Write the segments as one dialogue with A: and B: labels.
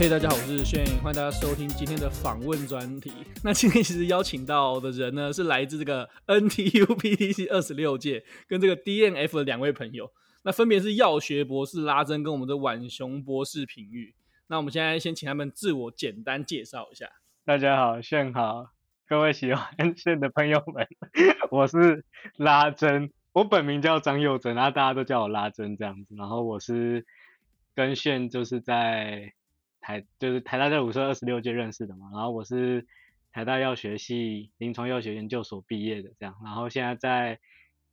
A: 嘿大家好，我是炫，欢迎大家收听今天的访问专题。那今天其实邀请到的人呢，是来自这个 NTU PTC 二十六届跟这个 DNF 的两位朋友，那分别是药学博士拉珍跟我们的浣熊博士品妤。那我们现在先请他们自我简单介绍一下。
B: 大家好，炫好，各位喜欢炫的朋友们，我是拉珍，我本名叫张佑珍，然后大家都叫我拉珍这样子。然后我是跟炫就是在。台就是台大在五社二十六届认识的嘛，然后我是台大药学系临床药学研究所毕业的这样，然后现在在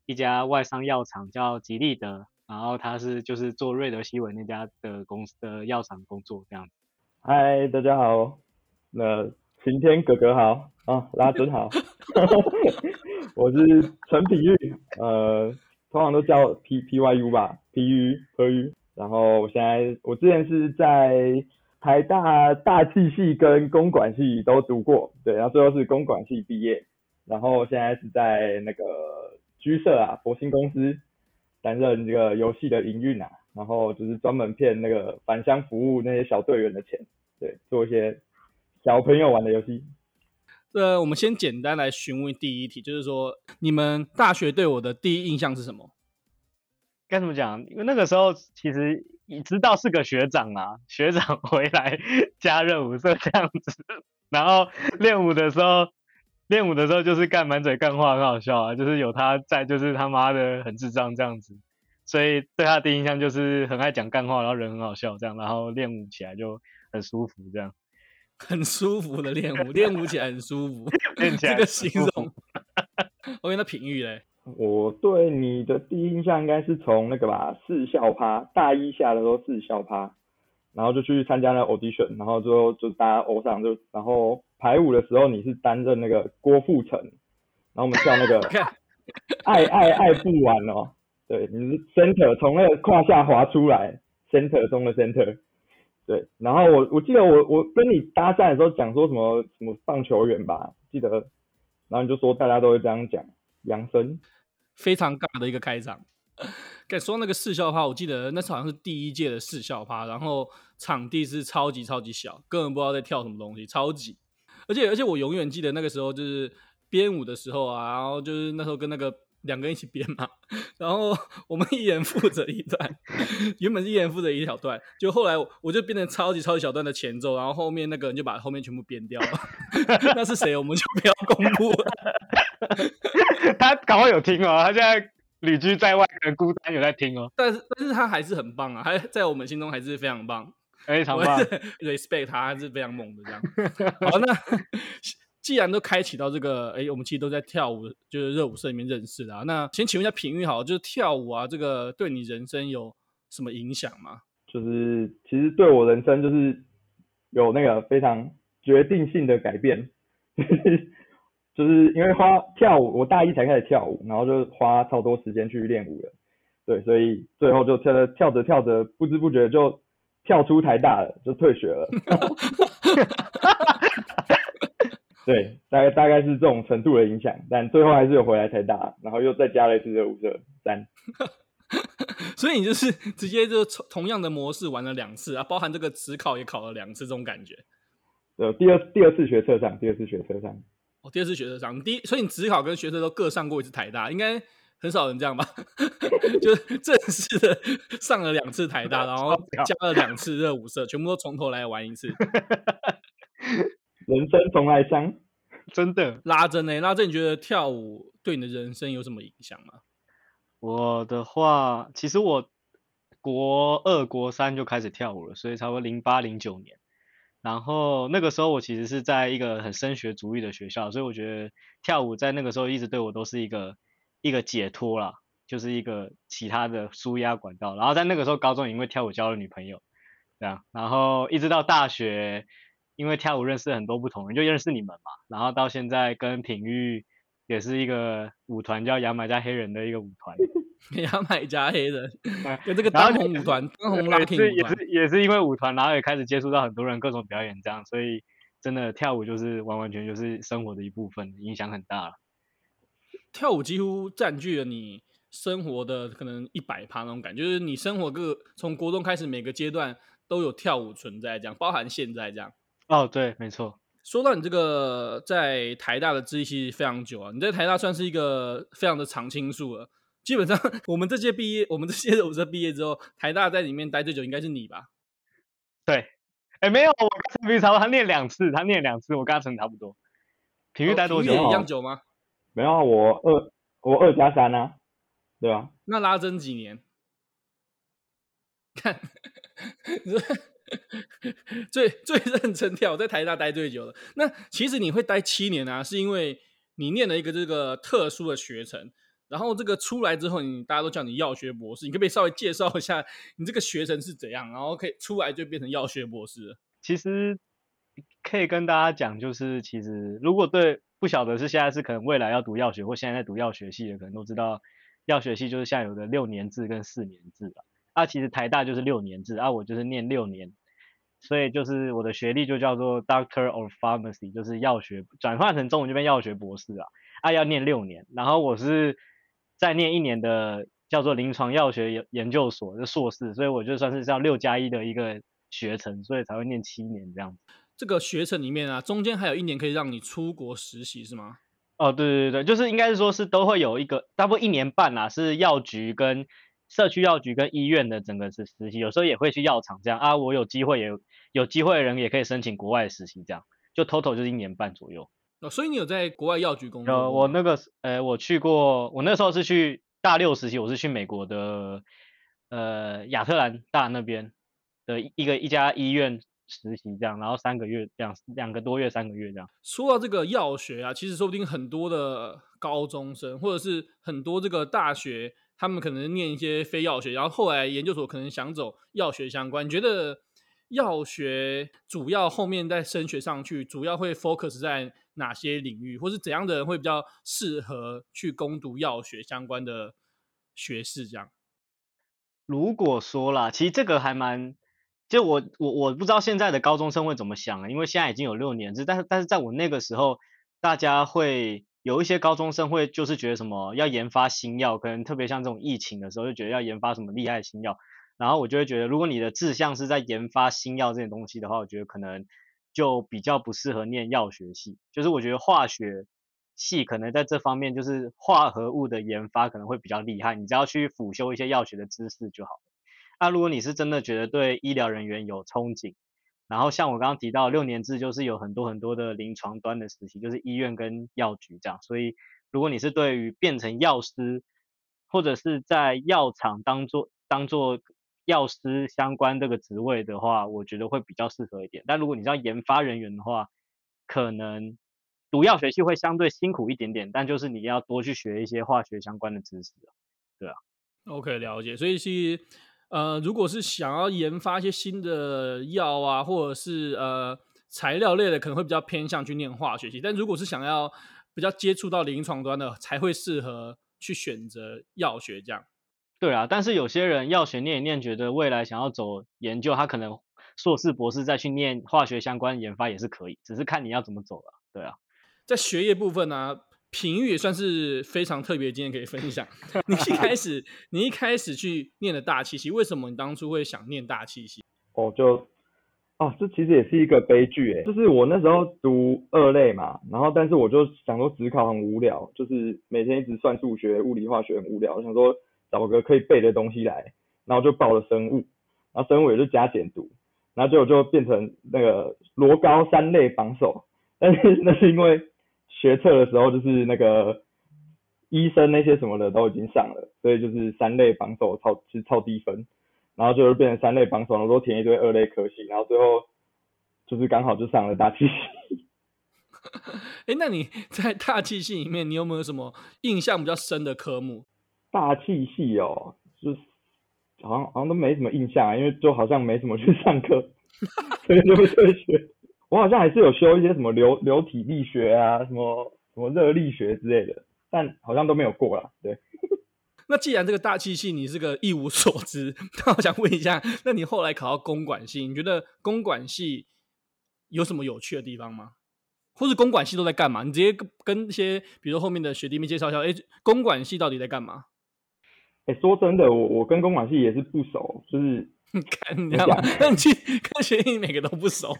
B: 一家外商药厂叫吉利德，然后他是就是做瑞德西韦那家的公司的药厂工作这样子。
C: 嗨，大家好，那晴天哥哥好啊，拉真好，我是陈品玉，呃，通常都叫 P P Y U 吧，P U P U，然后我现在我之前是在。台大大气系跟公管系都读过，对，然后最后是公管系毕业，然后现在是在那个居社啊，博兴公司担任这个游戏的营运啊，然后就是专门骗那个返乡服务那些小队员的钱，对，做一些小朋友玩的游戏。
A: 呃，我们先简单来询问第一题，就是说你们大学对我的第一印象是什么？
B: 该怎么讲？因为那个时候其实你知道是个学长啊，学长回来 加热舞社这样子，然后练舞的时候，练舞的时候就是干满嘴干话，很好笑啊，就是有他在，就是他妈的很智障这样子，所以对他的第一印象就是很爱讲干话，然后人很好笑这样，然后练舞起来就很舒服这样，
A: 很舒服的练舞，练舞起来很舒服，练起来这个形容。我给他评语嘞。
C: 我对你的第一印象应该是从那个吧，四校趴，大一下的时候四校趴，然后就去参加了 audition，然后最后就大家偶上就，然后排舞的时候你是担任那个郭富城，然后我们跳那个 爱爱爱不完哦，对，你是 center 从那个胯下滑出来，center 中的 center，对，然后我我记得我我跟你搭讪的时候讲说什么什么棒球员吧，记得，然后你就说大家都会这样讲，杨森。
A: 非常尬的一个开场。敢说那个四校趴，我记得那是好像是第一届的四校趴，然后场地是超级超级小，根本不知道在跳什么东西，超级。而且而且我永远记得那个时候就是编舞的时候啊，然后就是那时候跟那个两个人一起编嘛，然后我们一人负责一段，原本是一人负责一小段，就后来我就变成超级超级小段的前奏，然后后面那个人就把后面全部编掉了。那是谁？我们就不要公布了。
B: 他刚好有听哦，他现在旅居在外，很孤单，有在听哦。
A: 但是，但是他还是很棒啊，还在我们心中还是非常棒，
B: 非常棒
A: ，respect 他还是非常猛的这样。好，那既然都开启到这个，哎，我们其实都在跳舞，就是热舞社里面认识的啊。那先请问一下品玉，好，就是跳舞啊，这个对你人生有什么影响吗？
C: 就是其实对我人生就是有那个非常决定性的改变。就是因为花跳舞，我大一才开始跳舞，然后就花超多时间去练舞了，对，所以最后就跳着跳着跳着，不知不觉就跳出台大了，就退学了。对，大概大概是这种程度的影响，但最后还是有回来台大，然后又再加了一次热舞社三。
A: 所以你就是直接就同样的模式玩了两次啊，包含这个职考也考了两次，这种感觉。
C: 呃，第二第二次学测上，第二次学测上。
A: 哦，第二次学测上，第一，所以你职考跟学测都各上过一次台大，应该很少人这样吧？就是 正式的上了两次台大，然后加了两次热舞社，全部都从头来玩一次。
C: 人生重来香，
B: 真的。
A: 拉真呢？拉真，你觉得跳舞对你的人生有什么影响吗？
B: 我的话，其实我国二、国三就开始跳舞了，所以差不多零八、零九年。然后那个时候我其实是在一个很升学主义的学校，所以我觉得跳舞在那个时候一直对我都是一个一个解脱啦，就是一个其他的舒压管道。然后在那个时候高中因为跳舞交了女朋友，这样，然后一直到大学，因为跳舞认识很多不同人，就认识你们嘛。然后到现在跟品玉也是一个舞团叫牙买加黑人的一个舞团。
A: 牙买加黑人，跟这个当红舞团，当红拉丁舞团，
B: 也是也是因为舞团，然后也开始接触到很多人各种表演这样，所以真的跳舞就是完完全全就是生活的一部分，影响很大了。
A: 跳舞几乎占据了你生活的可能一百趴那种感觉，就是你生活各从国中开始每个阶段都有跳舞存在，这样包含现在这样。
B: 哦，对，没错。
A: 说到你这个在台大的资历其实非常久啊，你在台大算是一个非常的常青树了。基本上 我们这届毕业，我们这届的舞社毕业之后，台大在里面待最久应该是你吧？
B: 对，哎，没有，我跟陈平差不多，他念两次，他念两次，我跟他成差不多。体育待多久？
A: 哦、一样久吗？
C: 没有，我二我二加三啊，对啊？
A: 那拉真几年？看，最 最认真跳，在台大待最久了。那其实你会待七年啊，是因为你念了一个这个特殊的学程。然后这个出来之后，你大家都叫你药学博士，你可不可以稍微介绍一下你这个学程是怎样？然后可以出来就变成药学博士。
B: 其实可以跟大家讲，就是其实如果对不晓得是现在是可能未来要读药学或现在在读药学系的，可能都知道药学系就是现在有的六年制跟四年制啊。啊，其实台大就是六年制啊，我就是念六年，所以就是我的学历就叫做 Doctor of Pharmacy，就是药学转换成中文就变药学博士啊。啊，要念六年，然后我是。再念一年的叫做临床药学研研究所的硕士，所以我就算是叫六加一的一个学程，所以才会念七年这样子。
A: 这个学程里面啊，中间还有一年可以让你出国实习是吗？
B: 哦，对对对，就是应该是说是都会有一个，大部分一年半啊，是药局跟社区药局跟医院的整个是实习，有时候也会去药厂这样啊。我有机会也有，有机会的人也可以申请国外实习这样，就 total 就是一年半左右。
A: 哦，所以你有在国外药局工作？
B: 呃，我那个，呃，我去过，我那时候是去大六实习，我是去美国的，呃，亚特兰大那边的一个一家医院实习，这样，然后三个月，两两个多月，三个月这样。
A: 说到这个药学啊，其实说不定很多的高中生，或者是很多这个大学，他们可能念一些非药学，然后后来研究所可能想走药学相关，你觉得？药学主要后面再升学上去，主要会 focus 在哪些领域，或是怎样的人会比较适合去攻读药学相关的学士？这样，
B: 如果说啦，其实这个还蛮，就我我我不知道现在的高中生会怎么想啊，因为现在已经有六年制，但是但是在我那个时候，大家会有一些高中生会就是觉得什么要研发新药，可能特别像这种疫情的时候，就觉得要研发什么厉害的新药。然后我就会觉得，如果你的志向是在研发新药这些东西的话，我觉得可能就比较不适合念药学系。就是我觉得化学系可能在这方面，就是化合物的研发可能会比较厉害，你只要去辅修一些药学的知识就好了。那如果你是真的觉得对医疗人员有憧憬，然后像我刚刚提到六年制，就是有很多很多的临床端的实习，就是医院跟药局这样。所以如果你是对于变成药师，或者是在药厂当做当做药师相关这个职位的话，我觉得会比较适合一点。但如果你是要研发人员的话，可能读药学系会相对辛苦一点点。但就是你要多去学一些化学相关的知识，对啊。
A: OK，了解。所以其实呃，如果是想要研发一些新的药啊，或者是呃材料类的，可能会比较偏向去念化学系。但如果是想要比较接触到临床端的，才会适合去选择药学这样。
B: 对啊，但是有些人药学念一念，觉得未来想要走研究，他可能硕士、博士再去念化学相关研发也是可以，只是看你要怎么走了。对啊，
A: 在学业部分呢、啊，品育也算是非常特别今天可以分享。你一开始，你一开始去念的大气息，为什么你当初会想念大气息？
C: 哦，就哦，这其实也是一个悲剧诶，就是我那时候读二类嘛，然后但是我就想说职考很无聊，就是每天一直算数学、物理、化学很无聊，我想说。找个可以背的东西来，然后就报了生物，然后生物也就加减读，然后结果就变成那个罗高三类榜首，但是那是因为学测的时候就是那个医生那些什么的都已经上了，所以就是三类榜首超其实超低分，然后就是变成三类榜首，然后都填一堆二类科系，然后最后就是刚好就上了大气系。
A: 哎，那你在大气系里面，你有没有什么印象比较深的科目？
C: 大气系哦，就是好像好像都没什么印象啊，因为就好像没什么去上课，所以就不会学。我好像还是有修一些什么流流体力学啊，什么什么热力学之类的，但好像都没有过啦。对。
A: 那既然这个大气系你是个一无所知，那我想问一下，那你后来考到公管系，你觉得公管系有什么有趣的地方吗？或是公管系都在干嘛？你直接跟一些比如说后面的学弟妹介绍一下，哎，公管系到底在干嘛？
C: 哎、欸，说真的，我我跟公管系也是不熟，就是
A: 看你知道吗？那 你去 科学院每个都不熟。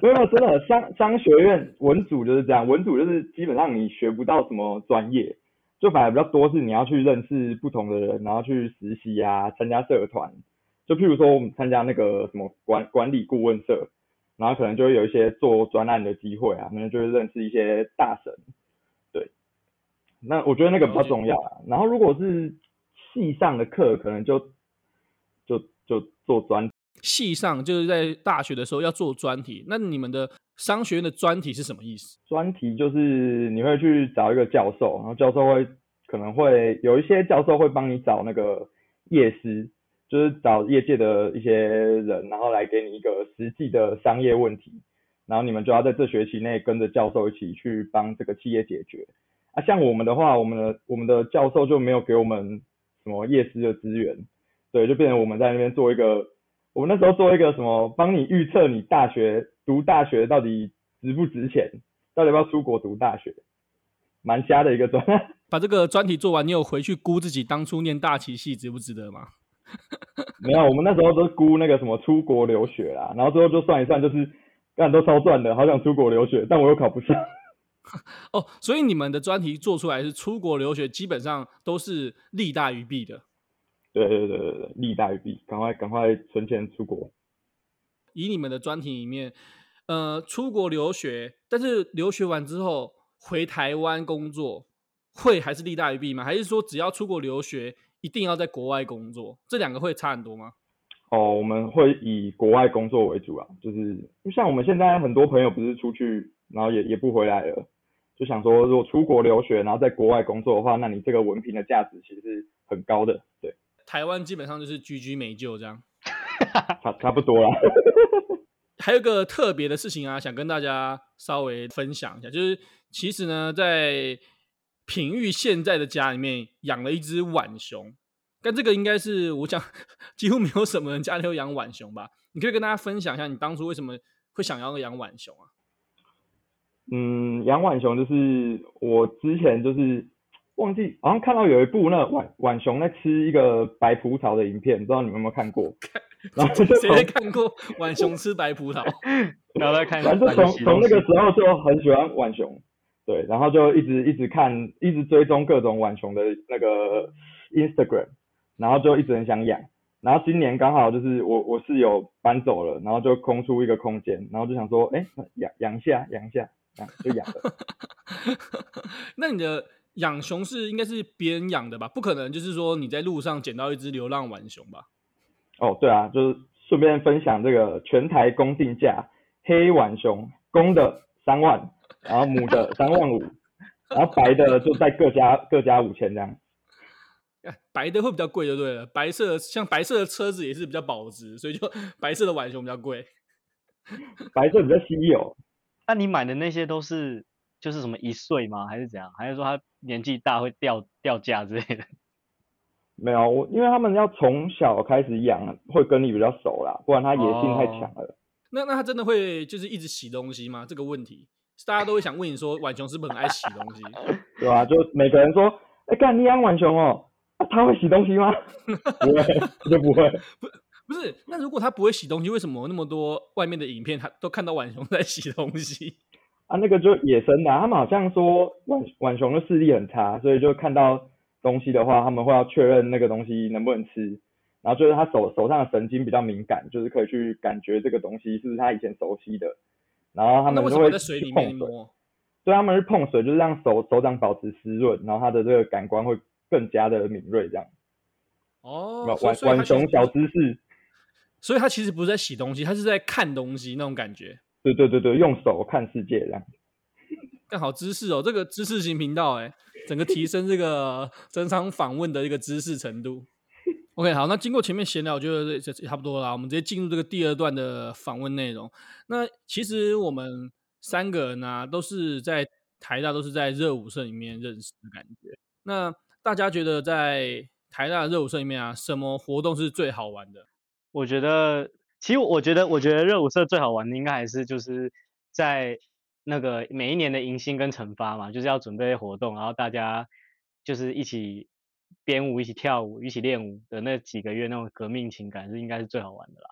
C: 没有，真的商商学院文组就是这样，文组就是基本上你学不到什么专业，就反而比较多是你要去认识不同的人，然后去实习啊，参加社团。就譬如说我们参加那个什么管管理顾问社，然后可能就会有一些做专案的机会啊，可能就会认识一些大神。对，那我觉得那个比较重要啊。然后如果是系上的课，可能就就就做专。
A: 系上就是在大学的时候要做专题，那你们的商学院的专题是什么意思？
C: 专题就是你会去找一个教授，然后教授会可能会有一些教授会帮你找那个业师。就是找业界的一些人，然后来给你一个实际的商业问题，然后你们就要在这学期内跟着教授一起去帮这个企业解决。啊，像我们的话，我们的我们的教授就没有给我们什么业师的资源，对，就变成我们在那边做一个，我们那时候做一个什么，帮你预测你大学读大学到底值不值钱，到底要不要出国读大学，蛮瞎的一个专。
A: 把这个专题做完，你有回去估自己当初念大气系值不值得吗？
C: 没有，我们那时候都估那个什么出国留学啦，然后最后就算一算，就是干都超赚的，好想出国留学，但我又考不上。
A: 哦，所以你们的专题做出来是出国留学，基本上都是利大于弊的。
C: 对对对对对，利大于弊，赶快赶快存钱出国。
A: 以你们的专题里面，呃，出国留学，但是留学完之后回台湾工作，会还是利大于弊吗？还是说只要出国留学？一定要在国外工作，这两个会差很多吗？
C: 哦，我们会以国外工作为主啊，就是就像我们现在很多朋友不是出去，然后也也不回来了，就想说如果出国留学，然后在国外工作的话，那你这个文凭的价值其实是很高的。对，
A: 台湾基本上就是居居没救这样，
C: 差差不多啦。
A: 还有个特别的事情啊，想跟大家稍微分享一下，就是其实呢，在品玉现在的家里面养了一只浣熊，但这个应该是我想几乎没有什么人家里有养浣熊吧？你可以跟大家分享一下，你当初为什么会想要养浣熊啊？
C: 嗯，养浣熊就是我之前就是忘记，好像看到有一部那浣浣熊在吃一个白葡萄的影片，不知道你们有没有看过？
A: 然后谁看过浣熊吃白葡萄？
B: 然后再看，
C: 反正从从那个时候就很喜欢浣熊。对，然后就一直一直看，一直追踪各种浣熊的那个 Instagram，然后就一直很想养。然后今年刚好就是我我室友搬走了，然后就空出一个空间，然后就想说，哎，养养一下，养一下，养就养了。
A: 那你的养熊是应该是别人养的吧？不可能就是说你在路上捡到一只流浪浣熊吧？
C: 哦，对啊，就是顺便分享这个全台公定价，黑浣熊公的三万。然后母的 三万五，然后白的就再各加各加五千这样。
A: 白的会比较贵就对了，白色像白色的车子也是比较保值，所以就白色的浣熊比较贵。
C: 白色比较稀有。
B: 那你买的那些都是就是什么一岁吗？还是怎样？还是说他年纪大会掉掉价之类的？
C: 没有，我因为他们要从小开始养，会跟你比较熟啦，不然他野性太强了。哦、
A: 那那他真的会就是一直洗东西吗？这个问题？大家都会想问你说，浣熊是不是很爱洗东西？
C: 对啊，就每个人说，哎、欸，干你养浣熊哦，他、啊、会洗东西吗？不会，就不会。
A: 不，不是。那如果他不会洗东西，为什么那么多外面的影片，他都看到浣熊在洗东西？
C: 啊，那个就野生的、啊，他们好像说浣浣熊的视力很差，所以就看到东西的话，他们会要确认那个东西能不能吃，然后就是他手手上的神经比较敏感，就是可以去感觉这个东西是不是他以前熟悉的。然后他们就会
A: 在水里面摸，
C: 对，他们是碰水，就是让手手掌保持湿润，然后他的这个感官会更加的敏锐，这样。
A: 哦，
C: 浣浣熊小知识，
A: 所以他其实不是在洗东西，他是在看东西那种感觉。
C: 对对对对，用手看世界这样。
A: 更好知识哦，这个知识型频道哎，整个提升这个整场访问的一个知识程度。OK，好，那经过前面闲聊，我觉得这差不多了，我们直接进入这个第二段的访问内容。那其实我们三个人呢、啊，都是在台大，都是在热舞社里面认识的感觉。那大家觉得在台大的热舞社里面啊，什么活动是最好玩的？
B: 我觉得，其实我觉得，我觉得热舞社最好玩的应该还是就是在那个每一年的迎新跟惩罚嘛，就是要准备活动，然后大家就是一起。编舞、一起跳舞、一起练舞的那几个月，那种革命情感是应该是最好玩的啦。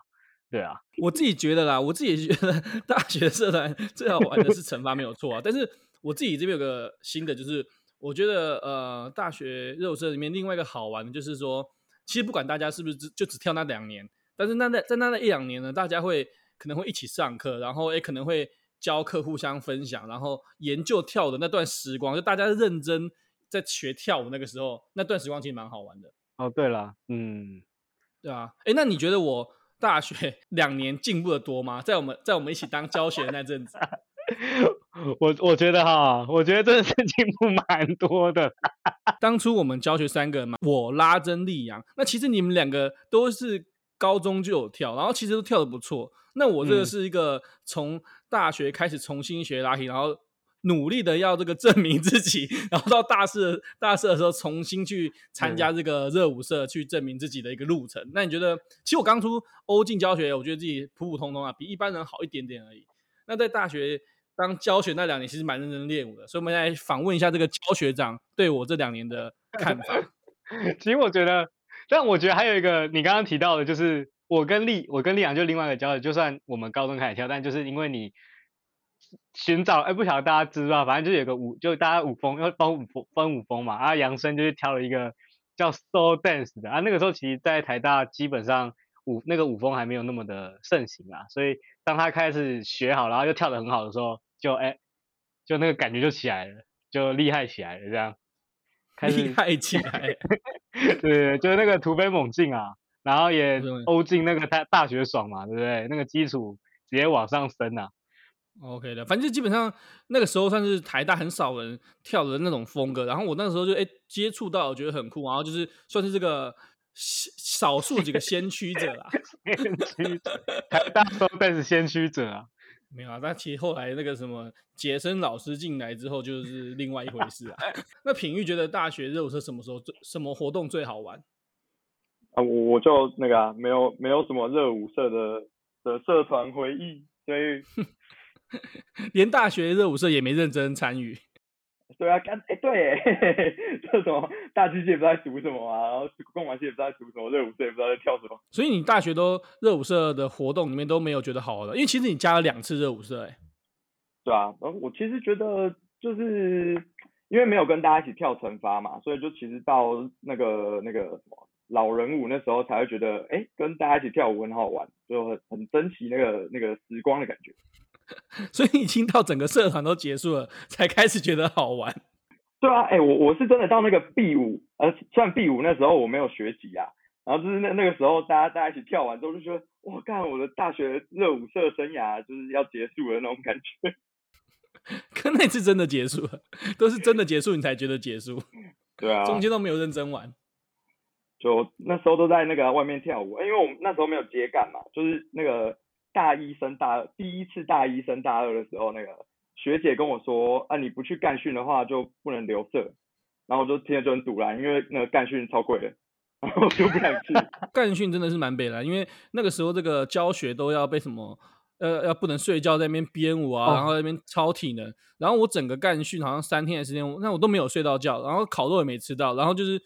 B: 对啊，
A: 我自己觉得啦，我自己觉得 大学社团最好玩的是惩罚没有错啊。但是我自己这边有个新的，就是我觉得呃，大学热舞社里面另外一个好玩的就是说，其实不管大家是不是只就只跳那两年，但是那那在那那一两年呢，大家会可能会一起上课，然后也可能会教课互相分享，然后研究跳的那段时光，就大家认真在学跳舞那个时候，那段时光其实蛮好玩的。
B: 哦，对了，嗯，
A: 对啊，哎，那你觉得我？大学两年进步的多吗？在我们在我们一起当教学的那阵子，
B: 我我觉得哈，我觉得真的是进步蛮多的。
A: 当初我们教学三个人嘛，我拉珍丽阳，那其实你们两个都是高中就有跳，然后其实都跳的不错。那我这个是一个从大学开始重新学拉丁，然后。努力的要这个证明自己，然后到大四大四的时候重新去参加这个热舞社，去证明自己的一个路程。那你觉得，其实我刚出欧进教学，我觉得自己普普通通啊，比一般人好一点点而已。那在大学当教学那两年，其实蛮认真练舞的。所以我们来访问一下这个教学长对我这两年的看法。
B: 其实我觉得，但我觉得还有一个你刚刚提到的，就是我跟丽，我跟丽阳就另外一个教学，就算我们高中开始跳，但就是因为你。寻找哎、不晓得大家知不知道，反正就有个舞，就大家舞风要分舞风分舞风嘛。啊，杨生就是挑了一个叫 soul dance 的啊。那个时候其实，在台大基本上舞那个舞风还没有那么的盛行啊。所以当他开始学好，然后又跳得很好的时候，就哎、就那个感觉就起来了，就厉害起来了，这样。
A: 厉害起来。
B: 对，就是那个突飞猛进啊，然后也欧进那个大大学爽嘛，对不对？那个基础直接往上升啊。
A: OK 的，反正基本上那个时候算是台大很少人跳的那种风格，然后我那个时候就哎接触到，我觉得很酷，然后就是算是这个少数几个先驱者啦。
B: 先驱者，台大都算是先驱者啊。
A: 没有啊，但其实后来那个什么杰森老师进来之后，就是另外一回事啊。那品玉觉得大学热舞社什么时候最什么活动最好玩？
C: 啊，我我就那个啊，没有没有什么热舞社的的社团回忆，所以。
A: 连大学热舞社也没认真参与。
C: 对啊，干哎对，这什么大机械也不知道在读什么啊，然后工管系也不知道在读什么，热舞社也不知道在跳什么。
A: 所以你大学都热舞社的活动里面都没有觉得好玩的，因为其实你加了两次热舞社哎。
C: 对啊，然后我其实觉得就是因为没有跟大家一起跳惩罚嘛，所以就其实到那个那个什么老人舞那时候才会觉得，哎，跟大家一起跳舞很好玩，就很很珍惜那个那个时光的感觉。
A: 所以已经到整个社团都结束了，才开始觉得好玩。
C: 对啊，哎、欸，我我是真的到那个 B 五，呃，算 B 五那时候我没有学籍啊，然后就是那那个时候大家大家一起跳完之后就觉得，哇，干，我的大学热舞社生涯就是要结束了那种感觉。
A: 可那次真的结束了，都是真的结束你才觉得结束。
C: 对啊，
A: 中间都没有认真玩。
C: 就那时候都在那个外面跳舞，因为我们那时候没有接干嘛，就是那个。大一升大二，第一次大一升大二的时候，那个学姐跟我说，啊，你不去干训的话就不能留社，然后我就听了就很赌烂，因为那个干训超贵的，然 后我就不敢去。
A: 干训真的是蛮北的，因为那个时候这个教学都要被什么，呃，要不能睡觉在那边编舞啊，然后在那边操体能，然后我整个干训好像三天的时间，那我都没有睡到觉，然后烤肉也没吃到，然后就是。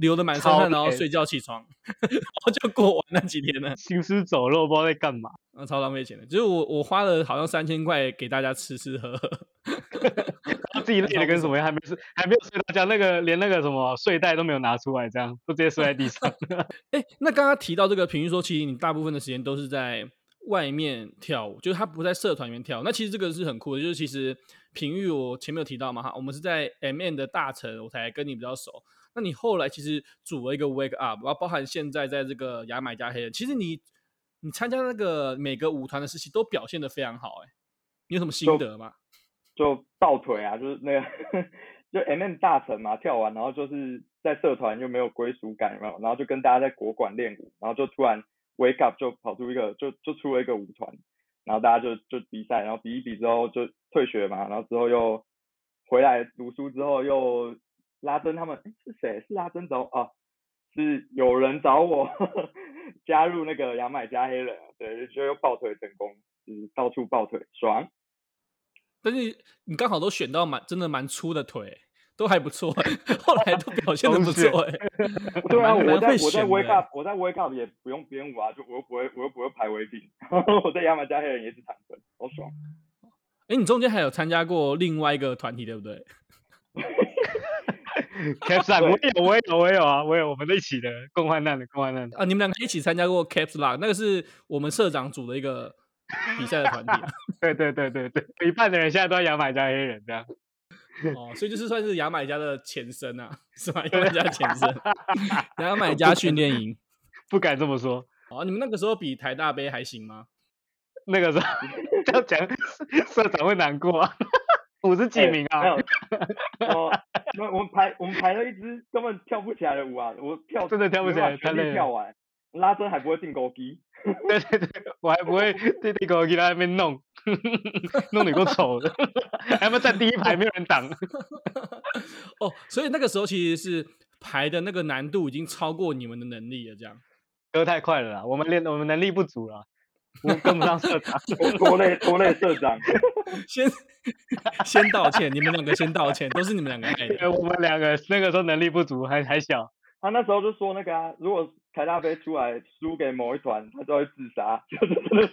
A: 流的满身汗，然后睡觉起床，然后就过完那几天了。
B: 行尸走肉，不知道在干嘛，
A: 然后超浪费钱的。就是我我花了好像三千块给大家吃吃喝喝，
B: 然后自己累的跟什么样，还没睡，还没有睡到觉，那个连那个什么睡袋都没有拿出来，这样都直接睡在地上。
A: 哎、欸，那刚刚提到这个，平玉说，其实你大部分的时间都是在外面跳舞，就是他不在社团里面跳。那其实这个是很酷的，就是其实平玉我前面有提到嘛哈，我们是在 M N 的大城，我才跟你比较熟。那你后来其实组了一个 Wake Up，然后包含现在在这个牙买加黑人，其实你你参加那个每个舞团的时期都表现的非常好，哎，你有什么心得吗？
C: 就，就抱腿啊，就是那个 就 MM 大神嘛，跳完然后就是在社团又没有归属感，有没有？然后就跟大家在国馆练舞，然后就突然 Wake Up 就跑出一个就就出了一个舞团，然后大家就就比赛，然后比一比之后就退学嘛，然后之后又回来读书之后又。拉珍他们是谁？是拉珍找啊？是有人找我 加入那个牙买加黑人，对，就又抱腿成功，就是到处抱腿，爽。
A: 但是你刚好都选到蛮真的蛮粗的腿，都还不错，后来都表现的不错，哎。
C: 对啊，我在我在 Wake Up，我在 Wake Up 也不用编舞啊，就我又不会我又不会排违停，我在牙买加黑人也是坦克，好爽。
A: 哎、欸，你中间还有参加过另外一个团体，对不对
B: Caps Lock，我有，我有，我有啊，我有，我们一起的共患难的共患难的
A: 啊，你们两个一起参加过 Caps Lock，那个是我们社长组的一个比赛的团体。
B: 对对对对对，一半的人现在都在牙买加黑人这样。
A: 哦，所以就是算是牙买加的前身啊，是吧？牙买加前身，牙买加训练营，
B: 不敢这么说。
A: 哦，你们那个时候比台大杯还行吗？
B: 那个时候这样讲，社长会难过啊。五十几名啊？
C: 欸、没有。哦，那我们排我们排了一支根本跳不起来的舞啊！我跳
B: 真的跳不起来，
C: 全力跳完，拉伸还不会定钩机。
B: 对对对，我还不会定定钩机在那边弄，弄得够丑的，还要站第一排，没有人挡。
A: 哦，所以那个时候其实是排的那个难度已经超过你们的能力了，这样。
B: 歌太快了啦，我们练我们能力不足了。我跟不上社长，
C: 拖累拖累社长，
A: 先先道歉，你们两个先道歉，都是你们两个害的。
B: 我们两个那个时候能力不足，还还小。
C: 他那时候就说那个啊，如果台大飞出来输给某一团，他就会自杀，就是真的是。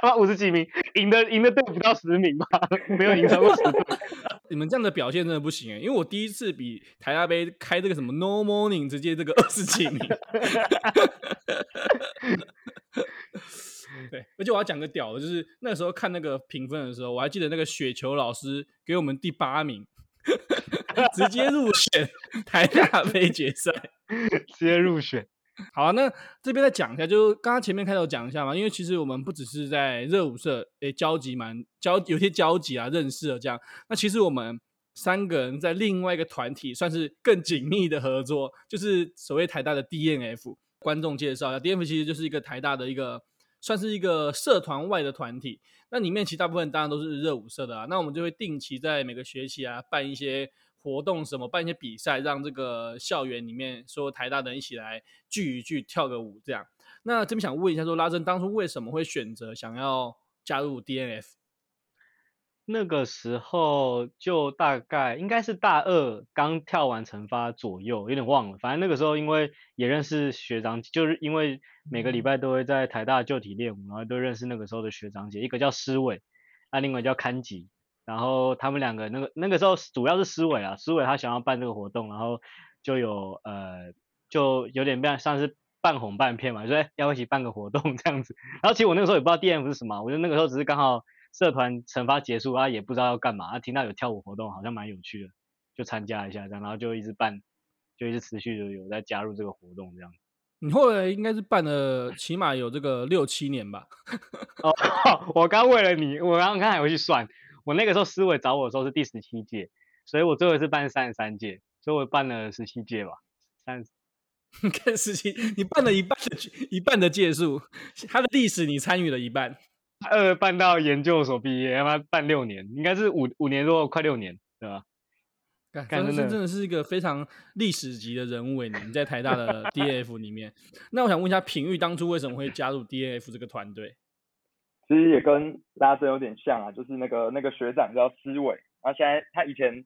B: 啊，五十几名，赢的赢的队不到十名吧，没有赢超过十队。
A: 你们这样的表现真的不行哎，因为我第一次比台大杯开这个什么 No Morning，直接这个二十几名。对，而且我要讲个屌的，就是那个时候看那个评分的时候，我还记得那个雪球老师给我们第八名，直接入选台大杯决赛，
B: 直接入选。
A: 好啊，那这边再讲一下，就刚刚前面开头讲一下嘛，因为其实我们不只是在热舞社诶交集蛮交有些交集啊，认识了这样。那其实我们三个人在另外一个团体算是更紧密的合作，就是所谓台大的 DNF。观众介绍一下，DNF 其实就是一个台大的一个算是一个社团外的团体。那里面其实大部分当然都是热舞社的啊。那我们就会定期在每个学期啊办一些。活动什么办一些比赛，让这个校园里面所有台大的人一起来聚一聚，跳个舞这样。那这边想问一下，说拉珍当初为什么会选择想要加入 DNF？
B: 那个时候就大概应该是大二刚跳完成发左右，有点忘了。反正那个时候因为也认识学长，就是因为每个礼拜都会在台大旧体练舞，然后都认识那个时候的学长姐，一个叫施伟，啊，另外叫堪吉。然后他们两个那个那个时候主要是思伟啊，思伟他想要办这个活动，然后就有呃就有点像像是半哄半骗嘛，就说要一起办个活动这样子。然后其实我那个时候也不知道 DNF 是什么，我觉得那个时候只是刚好社团成发结束啊，也不知道要干嘛，啊，听到有跳舞活动好像蛮有趣的，就参加一下这样，然后就一直办，就一直持续的有在加入这个活动这样。
A: 你后来应该是办了起码有这个六七年吧？
B: 哦，我刚为了你，我刚刚还回去算。我那个时候思维找我的时候是第十七届，所以我最后是办三十三届，所以我办了十七届吧。三十，
A: 你看十七，你办了一半的一半的届数，他的历史你参与了一半。
B: 呃办到研究所毕业，他妈办六年，应该是五五年多，快六年，对吧？
A: 真的真的是一个非常历史级的人物诶，你在台大的 DAF 里面。那我想问一下，品玉当初为什么会加入 DAF 这个团队？
C: 其实也跟拉伸有点像啊，就是那个那个学长叫思伟，然后现在他以前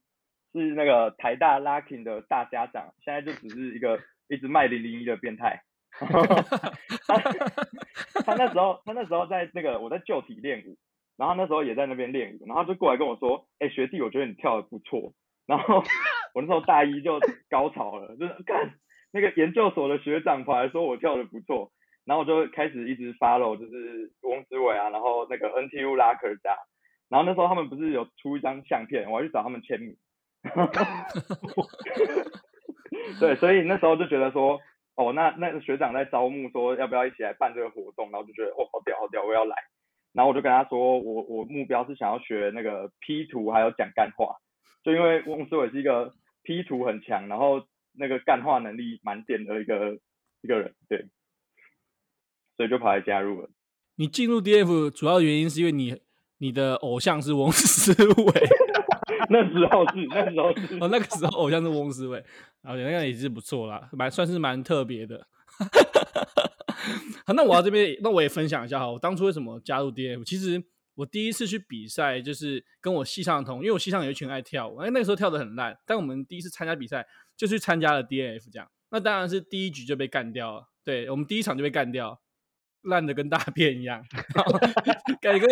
C: 是那个台大 Locking 的大家长，现在就只是一个一直卖零零一的变态。他他那时候他那时候在那个我在旧体练舞，然后那时候也在那边练舞，然后就过来跟我说，哎、欸、学弟，我觉得你跳的不错。然后我那时候大一就高潮了，就是看那个研究所的学长跑来说我跳的不错。然后我就开始一直 follow，就是翁之伟啊，然后那个 NTU Locker 家，然后那时候他们不是有出一张相片，我还去找他们签名。对，所以那时候就觉得说，哦，那那个学长在招募，说要不要一起来办这个活动，然后就觉得，哦，好屌好屌，我要来。然后我就跟他说，我我目标是想要学那个 P 图，还有讲干话，就因为翁思伟是一个 P 图很强，然后那个干话能力蛮点的一个一个人，对。所以就跑来加入了。
A: 你进入 DNF 主要原因是因为你你的偶像是翁思伟，
C: 那时候是那时候是
A: 哦，那个时候偶像是翁思伟，啊，那个也是不错啦，蛮算是蛮特别的。好，那我要这边，那我也分享一下哈，我当初为什么加入 DNF？其实我第一次去比赛，就是跟我系上的同，因为我系上有一群爱跳舞，哎，那个时候跳的很烂，但我们第一次参加比赛，就去参加了 DNF 这样，那当然是第一局就被干掉了，对，我们第一场就被干掉，烂的跟大便一样，然后感觉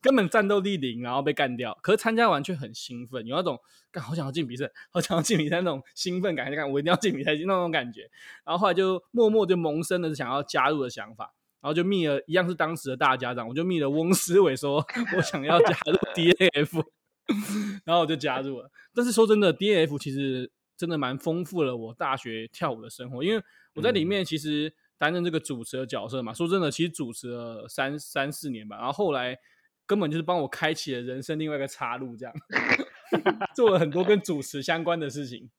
A: 根本战斗力零，然后被干掉，可是参加完却很兴奋，有那种干好想要进比赛，好想要进比赛那种兴奋感，就看我一定要进比赛那种感觉，然后后来就默默就萌生了想要加入的想法。然后就密了，一样是当时的大家长，我就密了翁思伟，说我想要加入 DNF，然后我就加入了。但是说真的，DNF 其实真的蛮丰富了我大学跳舞的生活，因为我在里面其实担任这个主持的角色嘛。说真的，其实主持了三三四年吧，然后后来根本就是帮我开启了人生另外一个岔路，这样 做了很多跟主持相关的事情。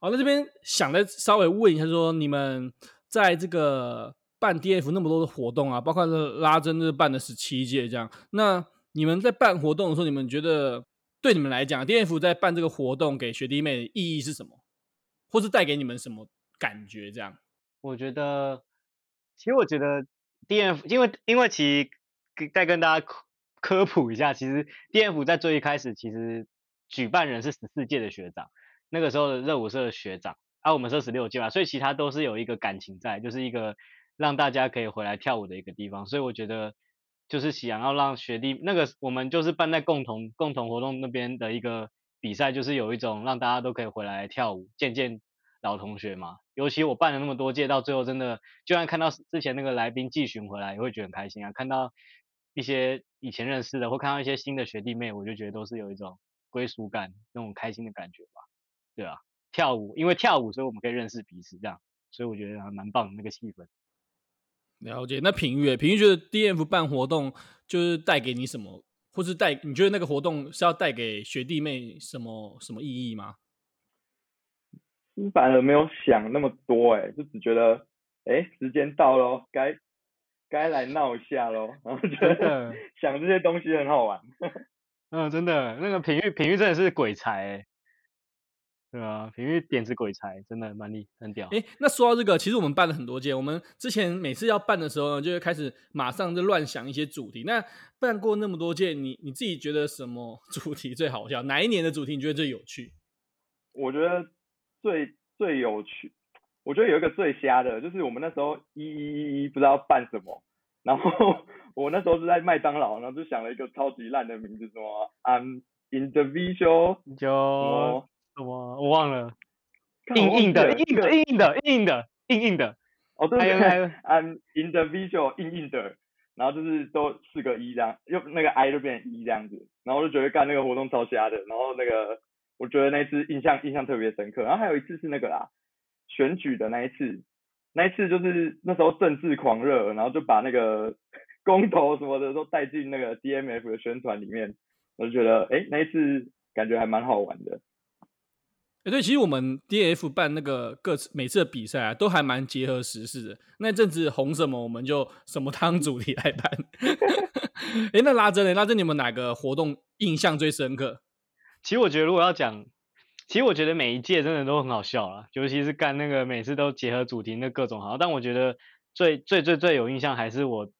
A: 好，那这边想再稍微问一下，说你们在这个。办 D F 那么多的活动啊，包括拉珍这办的十七届这样。那你们在办活动的时候，你们觉得对你们来讲，D F 在办这个活动给学弟妹的意义是什么，或是带给你们什么感觉？这样，
B: 我觉得，其实我觉得 DNF，因为因为其实再跟大家科科普一下，其实 DNF 在最一开始其实举办人是十四届的学长，那个时候的热舞社的学长，啊，我们是十六届嘛，所以其他都是有一个感情在，就是一个。让大家可以回来跳舞的一个地方，所以我觉得就是想要让学弟那个我们就是办在共同共同活动那边的一个比赛，就是有一种让大家都可以回来跳舞，见见老同学嘛。尤其我办了那么多届，到最后真的就算看到之前那个来宾继续回来，也会觉得很开心啊。看到一些以前认识的，或看到一些新的学弟妹，我就觉得都是有一种归属感，那种开心的感觉吧。对啊，跳舞，因为跳舞，所以我们可以认识彼此，这样，所以我觉得还蛮棒的那个气氛。
A: 了解，那品妤，品妤觉得 D F 办活动就是带给你什么，或是带你觉得那个活动是要带给学弟妹什么什么意义吗？
C: 反而没有想那么多，哎，就只觉得，哎，时间到了，该该来闹一下喽，然后觉得 想这些东西很好玩。
B: 嗯，真的，那个品玉，品玉真的是鬼才，哎。对啊，品玉点子鬼才，真的蛮厉害，很屌。
A: 哎，那说到这个，其实我们办了很多届。我们之前每次要办的时候呢，就会开始马上就乱想一些主题。那办过那么多届，你你自己觉得什么 主题最好笑？哪一年的主题你觉得最有趣？
C: 我觉得最最有趣，我觉得有一个最瞎的，就是我们那时候一一一一不知道办什么，然后 我那时候是在麦当劳，然后就想了一个超级烂的名字，什么 I'm individual，
B: 就。什么？我忘了，硬硬的，硬的，硬硬的，硬硬的，硬硬的。
C: 哦，对对对，I'm individual，硬硬的。然后就是都四个一这样，又那个 I 就变成一这样子。然后我就觉得干那个活动超瞎的。然后那个我觉得那次印象印象特别深刻。然后还有一次是那个啦，选举的那一次，那一次就是那时候政治狂热，然后就把那个 公投什么的都带进那个 DMF 的宣传里面。我就觉得，哎，那一次感觉还蛮好玩的。
A: 哎，对，其实我们 DNF 办那个各次每次的比赛啊，都还蛮结合时事的。那阵子红什么，我们就什么当主题来办。哎，那拉珍呢？拉珍，你们哪个活动印象最深刻？
B: 其实我觉得，如果要讲，其实我觉得每一届真的都很好笑啦，尤其是干那个每次都结合主题那各种好。但我觉得最最最最有印象还是我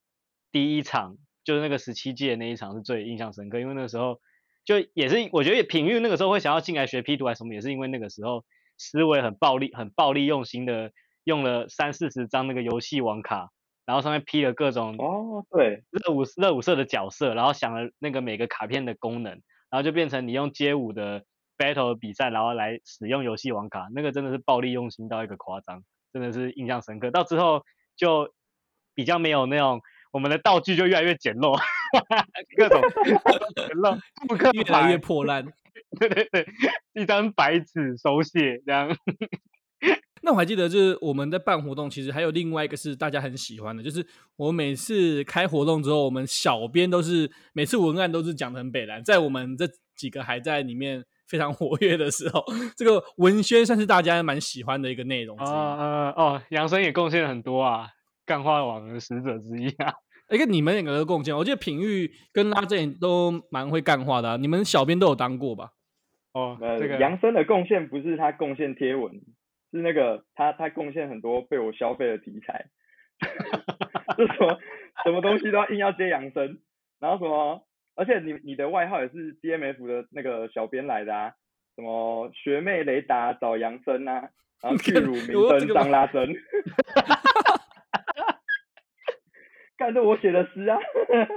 B: 第一场，就是那个十七届那一场是最印象深刻，因为那个时候。就也是，我觉得品玉那个时候会想要进来学 P 图还是什么，也是因为那个时候思维很暴力、很暴力用心的用了三四十张那个游戏网卡，然后上面 P 了各种
C: 哦，对，
B: 热舞热舞社的角色，然后想了那个每个卡片的功能，然后就变成你用街舞的 battle 的比赛，然后来使用游戏网卡，那个真的是暴力用心到一个夸张，真的是印象深刻。到之后就比较没有那种。我们的道具就越来越简陋，各种简陋，扑克
A: 越来越破烂。
B: 对对对，一张白纸手写这样。
A: 那我还记得，就是我们在办活动，其实还有另外一个是大家很喜欢的，就是我每次开活动之后，我们小编都是每次文案都是讲的很北蓝，在我们这几个还在里面非常活跃的时候，这个文宣算是大家蛮喜欢的一个内容。啊
B: 啊哦，杨生也贡献了很多啊。干话网的使者之一啊！
A: 哎，跟你们两个的贡献，我觉得品玉跟拉正都蛮会干话的啊。你们小编都有当过吧？
C: 哦，呃，这个杨森的贡献不是他贡献贴文，是那个他他贡献很多被我消费的题材，就什么什么东西都要硬要接杨生，然后什么而且你你的外号也是 DMF 的那个小编来的啊，什么学妹雷达找杨森啊，然后巨乳名声张拉伸，看这我写的诗啊，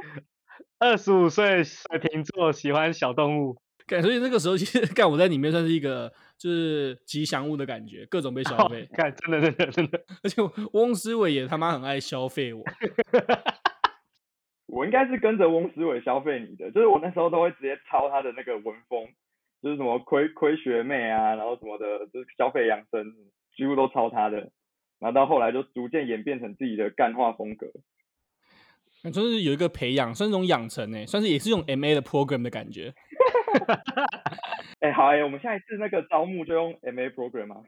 B: 二十五岁水瓶座喜欢小动物，
A: 干，所以那个时候其实 干我在里面算是一个就是吉祥物的感觉，各种被消费，
B: 干、哦、真的真的真的，
A: 而且翁思伟也他妈很爱消费我。
C: 我应该是跟着翁思伟消费你的，就是我那时候都会直接抄他的那个文风，就是什么亏亏学妹啊，然后什么的，就是消费养生，几乎都抄他的，然后到后来就逐渐演变成自己的干化风格。
A: 那就是有一个培养，算是一种养成诶，算是也是用 MA 的 program 的感觉。
C: 哎、欸，好哎、欸，我们下一次那个招募就用 MA program 啊。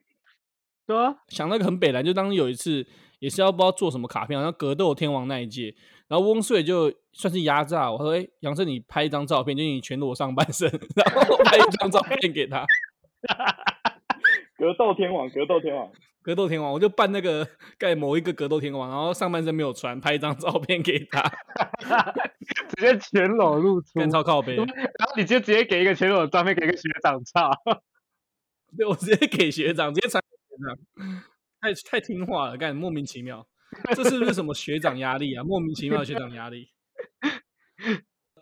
A: 对啊，想那个很北来，就当时有一次也是要不知道做什么卡片，好像格斗天王那一届，然后翁穗就算是压榨我，说：“哎，杨胜，你拍一张照片，就你全裸上半身，然后拍一张照片给他。”
C: 格斗天王，格斗天王，
A: 格斗天王，我就扮那个 盖某一个格斗天王，然后上半身没有穿，拍一张照片给他，
B: 直接全裸露出，
A: 干超靠背。然
B: 后你就直接给一个全裸的照片给一个学长照，
A: 对，我直接给学长，直接传给学长。太太听话了，干莫名其妙，这是不是什么学长压力啊？莫名其妙的学长压力。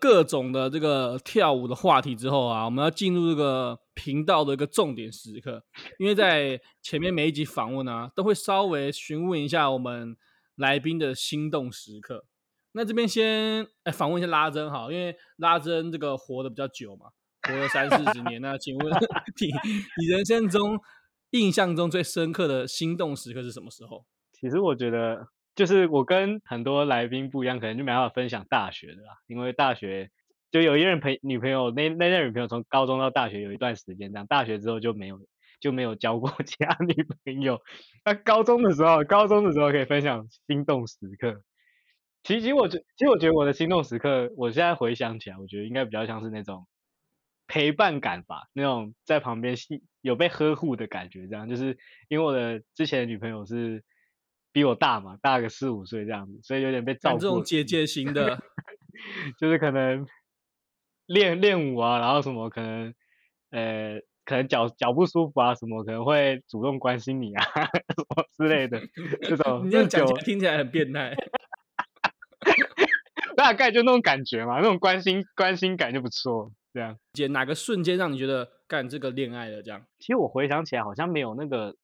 A: 各种的这个跳舞的话题之后啊，我们要进入这个频道的一个重点时刻，因为在前面每一集访问啊，都会稍微询问一下我们来宾的心动时刻。那这边先哎访问一下拉珍哈，因为拉珍这个活得比较久嘛，活了三四十年。那请问你 你人生中？印象中最深刻的心动时刻是什么时候？
B: 其实我觉得，就是我跟很多来宾不一样，可能就没办法分享大学的啦。因为大学就有一任朋女朋友，那那任女朋友从高中到大学有一段时间这样，大学之后就没有就没有交过 其他女朋友。那高中的时候，高中的时候可以分享心动时刻。其实，我觉，其实我觉得我的心动时刻，我现在回想起来，我觉得应该比较像是那种。陪伴感吧，那种在旁边有被呵护的感觉，这样就是因为我的之前的女朋友是比我大嘛，大个四五岁这样子，所以有点被照顾。这
A: 种姐姐型的，
B: 就是可能练练舞啊，然后什么可能呃可能脚脚不舒服啊，什么可能会主动关心你啊 什么之类的这种。
A: 你这样讲起来听起来很变态。
B: 大概就那种感觉嘛，那种关心关心感就不错。这样，
A: 姐，哪个瞬间让你觉得干这个恋爱了？这样，
B: 其实我回想起来好像没有那个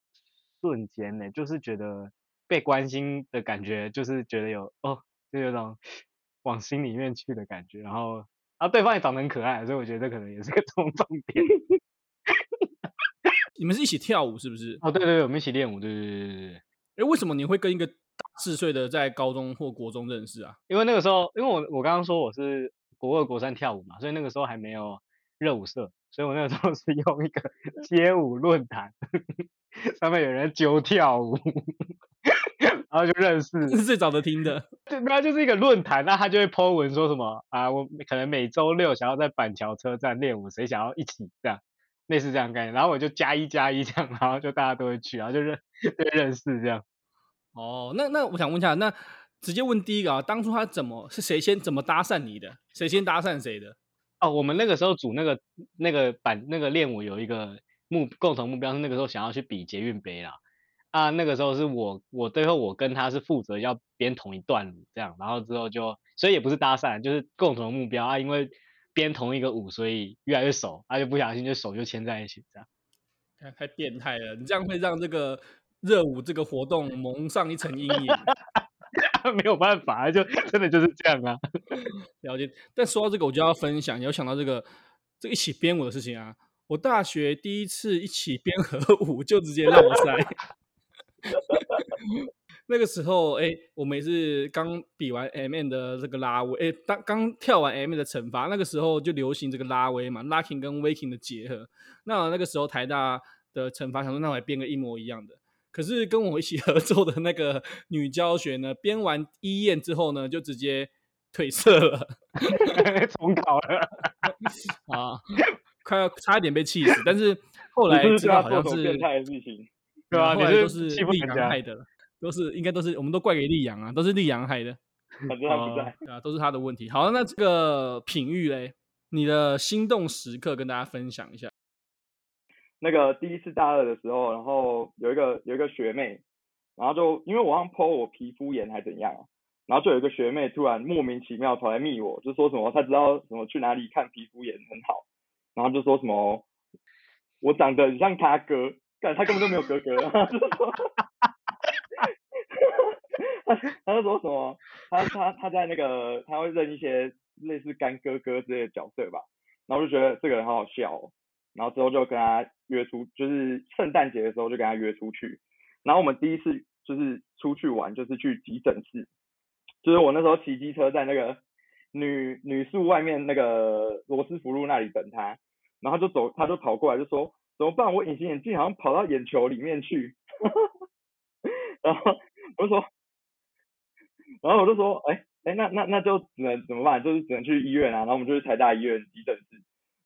B: 瞬间呢，就是觉得被关心的感觉，就是觉得有哦，就有种 往心里面去的感觉。然后啊，对方也长得很可爱，所以我觉得这可能也是个重重点。
A: 你们是一起跳舞是不是？
B: 哦，对对对，我们一起练舞，对对对对对。
A: 哎，为什么你会跟一个大四岁的在高中或国中认识啊？
B: 因为那个时候，因为我我刚刚说我是。国二、国三跳舞嘛，所以那个时候还没有热舞社，所以我那个时候是用一个 街舞论坛，上面有人揪跳舞，然后就认识。
A: 这是最早的听的，
B: 对，那就是一个论坛，那他就会 po 文说什么啊，我可能每周六想要在板桥车站练舞，谁想要一起这样，类似这样概念，然后我就加一加一这样，然后就大家都会去，然后就认 就认识这样。
A: 哦，那那我想问一下，那。直接问第一个啊，当初他怎么是谁先怎么搭讪你的？谁先搭讪谁的？
B: 哦，我们那个时候组那个那个板那个练舞有一个目共同目标是那个时候想要去比捷运杯啦。啊，那个时候是我我最后我跟他是负责要编同一段舞这样，然后之后就所以也不是搭讪，就是共同的目标啊，因为编同一个舞，所以越来越熟，他、啊、就不小心就手就牵在一起这样。
A: 太太变态了，你这样会让这个热舞这个活动蒙上一层阴影。
B: 没有办法，就真的就是这样啊。
A: 了解。但说到这个，我就要分享，有想到这个这个、一起编舞的事情啊。我大学第一次一起编合舞，就直接让我塞。那个时候，哎，我们也是刚比完 M&M 的这个拉威，哎，当刚跳完 M&M 的惩罚，那个时候就流行这个拉威嘛，locking 跟 waking 的结合。那那个时候台大的惩罚，想说那我来编个一模一样的。可是跟我一起合作的那个女教学呢，编完一验之后呢，就直接褪色了，
B: 重考了
A: 啊，快要差一点被气死。但是后来知道好像是变态的事情，对啊？后来都是丽阳害的，都是应该都是我们都怪给丽阳啊，都是丽阳害的。
C: 反正他不在，
A: 啊，都是他的问题。好，那这个品玉嘞，你的心动时刻跟大家分享一下。
C: 那个第一次大二的时候，然后有一个有一个学妹，然后就因为我刚 po 我皮肤炎还怎样，然后就有一个学妹突然莫名其妙跑来密我，就说什么她知道什么去哪里看皮肤炎很好，然后就说什么我长得很像他哥，但他根本就没有哥哥，就说。他他就说什么？他他他在那个他会认一些类似干哥哥之类的角色吧，然后就觉得这个人好好笑哦，然后之后就跟他约出，就是圣诞节的时候就跟他约出去，然后我们第一次就是出去玩就是去急诊室，就是我那时候骑机车在那个女女宿外面那个罗斯福路那里等他，然后就走他就跑过来就说怎么办？我隐形眼镜好像跑到眼球里面去，然后我就说。然后我就说，哎、欸、哎、那那那就只能怎么办？就是只能去医院啊。然后我们就去台大医院急诊室，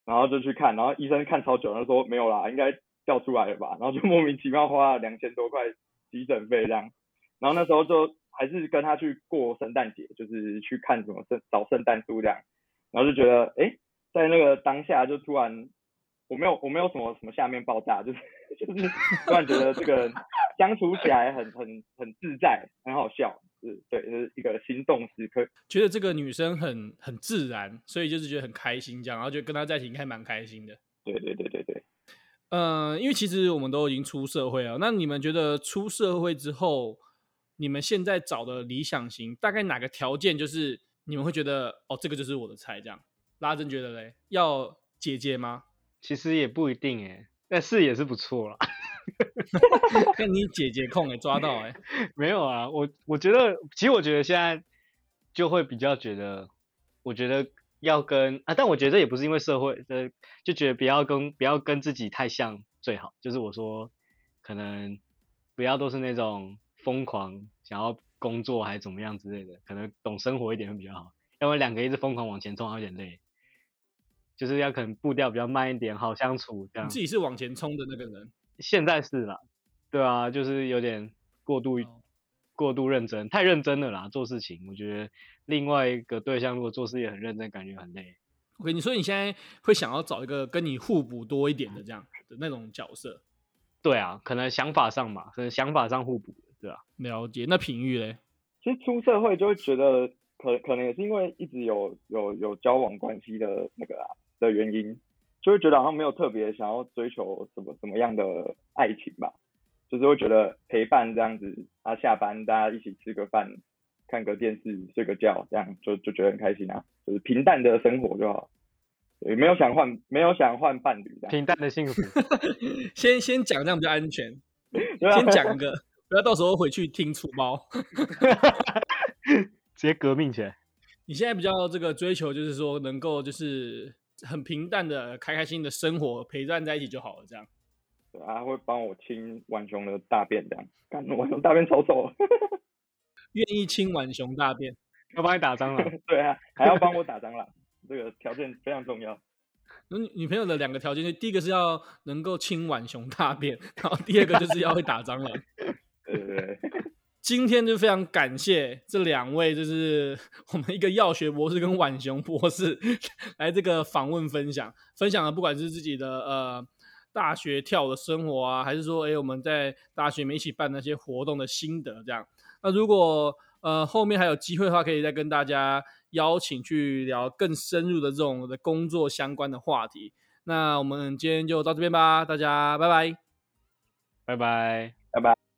C: 然后就去看，然后医生看超久，他说没有啦，应该掉出来了吧。然后就莫名其妙花了两千多块急诊费这样。然后那时候就还是跟他去过圣诞节，就是去看什么圣找圣诞树这样。然后就觉得，哎、在那个当下就突然，我没有我没有什么什么下面爆炸，就是就是突然觉得这个相处起来很很很自在，很好笑。是对，就是一个心动时刻，
A: 觉得这个女生很很自然，所以就是觉得很开心，这样，然后就跟她在一起应该蛮开心的。
C: 对对对对对，
A: 嗯、呃，因为其实我们都已经出社会了，那你们觉得出社会之后，你们现在找的理想型大概哪个条件，就是你们会觉得哦，这个就是我的菜，这样？拉珍觉得嘞，要姐姐吗？
B: 其实也不一定诶，但是也是不错啦。
A: 跟你姐姐控给抓到哎、欸，
B: 没有啊，我我觉得，其实我觉得现在就会比较觉得，我觉得要跟啊，但我觉得也不是因为社会的，就觉得不要跟不要跟自己太像最好，就是我说可能不要都是那种疯狂想要工作还是怎么样之类的，可能懂生活一点会比较好，要不然两个一直疯狂往前冲，有点累，就是要可能步调比较慢一点，好相处这样。
A: 你自己是往前冲的那个人。
B: 现在是啦，对啊，就是有点过度、oh. 过度认真，太认真了啦，做事情。我觉得另外一个对象如果做事也很认真，感觉很累。
A: OK，你说你现在会想要找一个跟你互补多一点的这样的那种角色？
B: 对啊，可能想法上嘛，可能想法上互补，对吧？
A: 了解。那品諭嘞？
C: 其实出社会就会觉得可，可可能也是因为一直有有有交往关系的那个啊的原因。就会觉得好像没有特别想要追求什么什么样的爱情吧，就是会觉得陪伴这样子，啊下班大家一起吃个饭，看个电视，睡个觉，这样就就觉得很开心啊，就是平淡的生活就好，对，没有想换没有想换伴侣的，
B: 平淡的幸福，
A: 先先讲这样比较安全，先讲一个，不要到时候回去听出猫，
B: 直接革命起来。
A: 你现在比较这个追求就是说能够就是。很平淡的、开开心的生活，陪伴在一起就好了。这样，
C: 对啊，会帮我清浣熊的大便，这样，干浣熊大便臭臭。
A: 愿意清浣熊大便，
B: 要帮你打蟑螂。
C: 对啊，还要帮我打蟑螂，这个条件非常重要。
A: 那女朋友的两个条件，就第一个是要能够清浣熊大便，然后第二个就是要会打蟑螂。
C: 对对对。
A: 今天就非常感谢这两位，就是我们一个药学博士跟婉熊博士 来这个访问分享，分享了不管是自己的呃大学跳的生活啊，还是说哎我们在大学里面一起办那些活动的心得这样。那如果呃后面还有机会的话，可以再跟大家邀请去聊更深入的这种的工作相关的话题。那我们今天就到这边吧，大家拜拜，
B: 拜拜，
C: 拜拜。